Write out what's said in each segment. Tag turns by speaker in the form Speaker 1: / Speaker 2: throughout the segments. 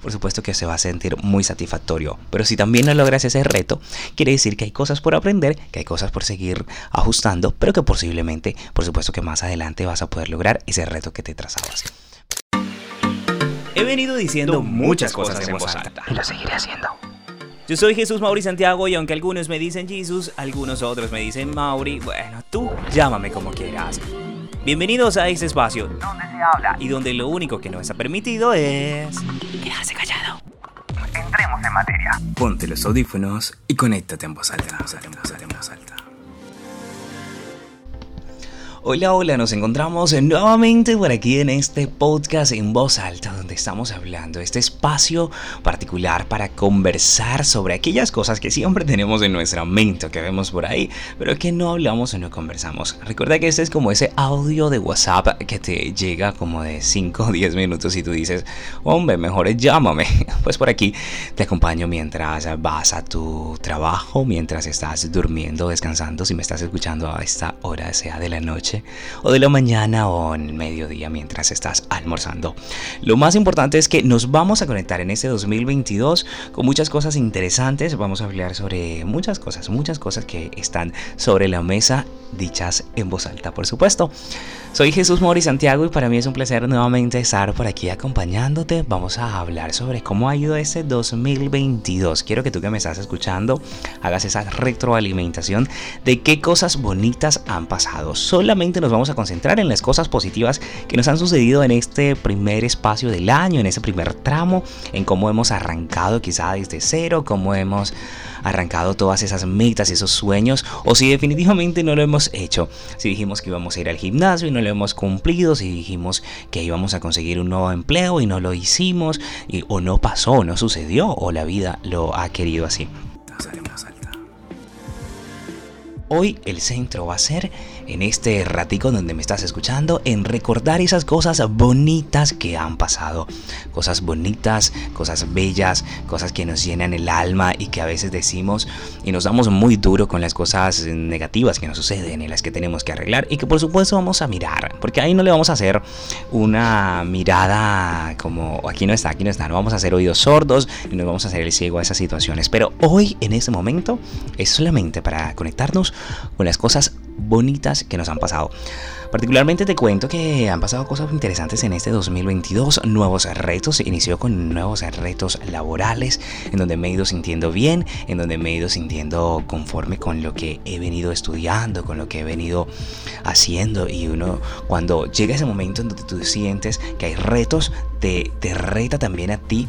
Speaker 1: por supuesto que se va a sentir muy satisfactorio. Pero si también no logras ese reto, quiere decir que hay cosas por aprender, que hay cosas por seguir ajustando, pero que posiblemente, por supuesto que más adelante vas a poder lograr ese reto que te trazabas. He venido diciendo muchas cosas en voz alta.
Speaker 2: Y lo seguiré haciendo.
Speaker 1: Yo soy Jesús Mauri Santiago y aunque algunos me dicen Jesús, algunos otros me dicen Mauri, bueno, tú llámame como quieras. Bienvenidos a este espacio
Speaker 2: Donde se habla
Speaker 1: y donde lo único que no está permitido es quedarse callado.
Speaker 2: entremos en materia.
Speaker 1: Ponte los audífonos y conéctate en voz alta. En voz alta, en voz alta, en voz alta. Hola, hola, nos encontramos nuevamente por aquí en este podcast en voz alta donde estamos hablando, este espacio particular para conversar sobre aquellas cosas que siempre tenemos en nuestra mente, que vemos por ahí, pero que no hablamos o no conversamos. Recuerda que este es como ese audio de WhatsApp que te llega como de 5 o 10 minutos y tú dices, hombre, mejor llámame. Pues por aquí te acompaño mientras vas a tu trabajo, mientras estás durmiendo, descansando, si me estás escuchando a esta hora, sea de la noche o de la mañana o en el mediodía mientras estás almorzando. Lo más importante es que nos vamos a conectar en este 2022 con muchas cosas interesantes. Vamos a hablar sobre muchas cosas, muchas cosas que están sobre la mesa, dichas en voz alta, por supuesto. Soy Jesús Mori Santiago y para mí es un placer nuevamente estar por aquí acompañándote. Vamos a hablar sobre cómo ha ido este 2022. Quiero que tú que me estás escuchando hagas esa retroalimentación de qué cosas bonitas han pasado. Solamente nos vamos a concentrar en las cosas positivas que nos han sucedido en este primer espacio del año, en ese primer tramo, en cómo hemos arrancado quizá desde cero, cómo hemos arrancado todas esas metas esos sueños, o si definitivamente no lo hemos hecho. Si dijimos que íbamos a ir al gimnasio y no lo hemos cumplido, si dijimos que íbamos a conseguir un nuevo empleo y no lo hicimos, y, o no pasó, no sucedió, o la vida lo ha querido así. Hoy el centro va a ser en este ratico donde me estás escuchando en recordar esas cosas bonitas que han pasado. Cosas bonitas, cosas bellas, cosas que nos llenan el alma y que a veces decimos y nos damos muy duro con las cosas negativas que nos suceden y las que tenemos que arreglar y que por supuesto vamos a mirar. Porque ahí no le vamos a hacer una mirada como aquí no está, aquí no está. No vamos a hacer oídos sordos y no vamos a hacer el ciego a esas situaciones. Pero hoy en este momento es solamente para conectarnos con las cosas bonitas que nos han pasado. Particularmente te cuento que han pasado cosas interesantes en este 2022, nuevos retos, inició con nuevos retos laborales, en donde me he ido sintiendo bien, en donde me he ido sintiendo conforme con lo que he venido estudiando, con lo que he venido haciendo. Y uno cuando llega ese momento en donde tú sientes que hay retos, te, te reta también a ti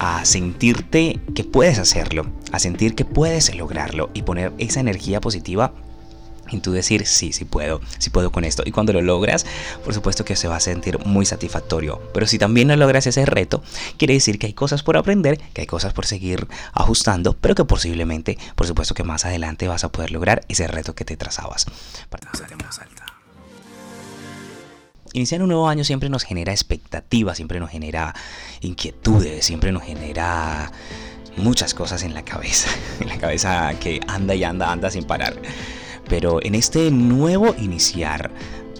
Speaker 1: a sentirte que puedes hacerlo, a sentir que puedes lograrlo y poner esa energía positiva y tú decir, sí, sí puedo, sí puedo con esto. Y cuando lo logras, por supuesto que se va a sentir muy satisfactorio. Pero si también no logras ese reto, quiere decir que hay cosas por aprender, que hay cosas por seguir ajustando, pero que posiblemente, por supuesto que más adelante vas a poder lograr ese reto que te trazabas. Iniciar un nuevo año siempre nos genera expectativas, siempre nos genera inquietudes, siempre nos genera muchas cosas en la cabeza, en la cabeza que anda y anda, anda sin parar. Pero en este nuevo iniciar,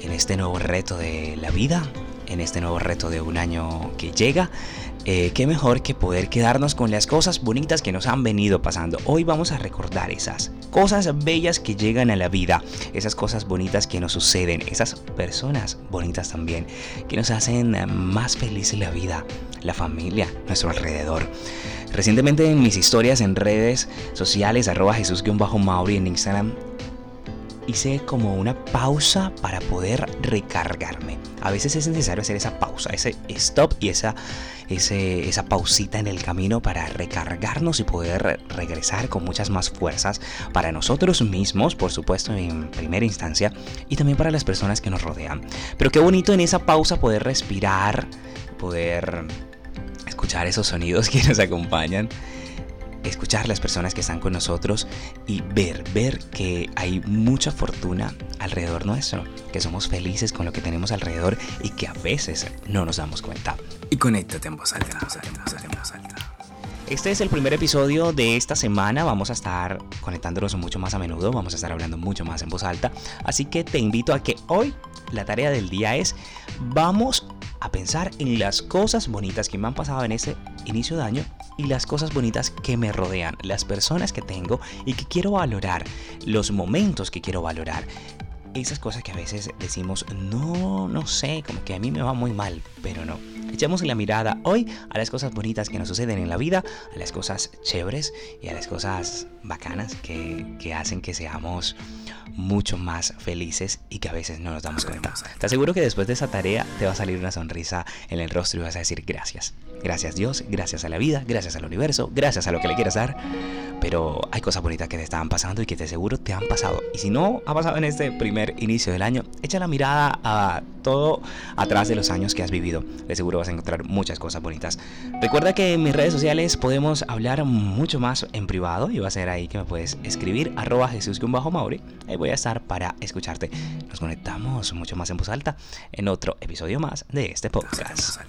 Speaker 1: en este nuevo reto de la vida, en este nuevo reto de un año que llega, eh, qué mejor que poder quedarnos con las cosas bonitas que nos han venido pasando. Hoy vamos a recordar esas cosas bellas que llegan a la vida, esas cosas bonitas que nos suceden, esas personas bonitas también que nos hacen más felices la vida, la familia, nuestro alrededor. Recientemente en mis historias en redes sociales, arroba Jesús-Mauri en Instagram, hice como una pausa para poder recargarme. A veces es necesario hacer esa pausa, ese stop y esa, esa pausita en el camino para recargarnos y poder regresar con muchas más fuerzas para nosotros mismos, por supuesto, en primera instancia, y también para las personas que nos rodean. Pero qué bonito en esa pausa poder respirar, poder escuchar esos sonidos que nos acompañan escuchar las personas que están con nosotros y ver, ver que hay mucha fortuna alrededor nuestro, que somos felices con lo que tenemos alrededor y que a veces no nos damos cuenta. Y conéctate en voz alta, en voz alta. Este es el primer episodio de esta semana. Vamos a estar conectándonos mucho más a menudo. Vamos a estar hablando mucho más en voz alta. Así que te invito a que hoy la tarea del día es vamos a pensar en las cosas bonitas que me han pasado en este inicio de año y las cosas bonitas que me rodean, las personas que tengo y que quiero valorar, los momentos que quiero valorar. Esas cosas que a veces decimos, no, no sé, como que a mí me va muy mal, pero no. Echemos la mirada hoy a las cosas bonitas que nos suceden en la vida, a las cosas chéveres y a las cosas bacanas que, que hacen que seamos mucho más felices y que a veces no nos damos cuenta. Te aseguro que después de esa tarea te va a salir una sonrisa en el rostro y vas a decir gracias. Gracias Dios, gracias a la vida, gracias al universo, gracias a lo que le quieras dar. Pero hay cosas bonitas que te estaban pasando y que te aseguro te han pasado. Y si no ha pasado en este primer inicio del año, echa la mirada a todo atrás de los años que has vivido. De seguro vas a encontrar muchas cosas bonitas. Recuerda que en mis redes sociales podemos hablar mucho más en privado y va a ser ahí que me puedes escribir arroba jesús-mauri. Ahí voy a estar para escucharte. Nos conectamos mucho más en voz alta en otro episodio más de este podcast.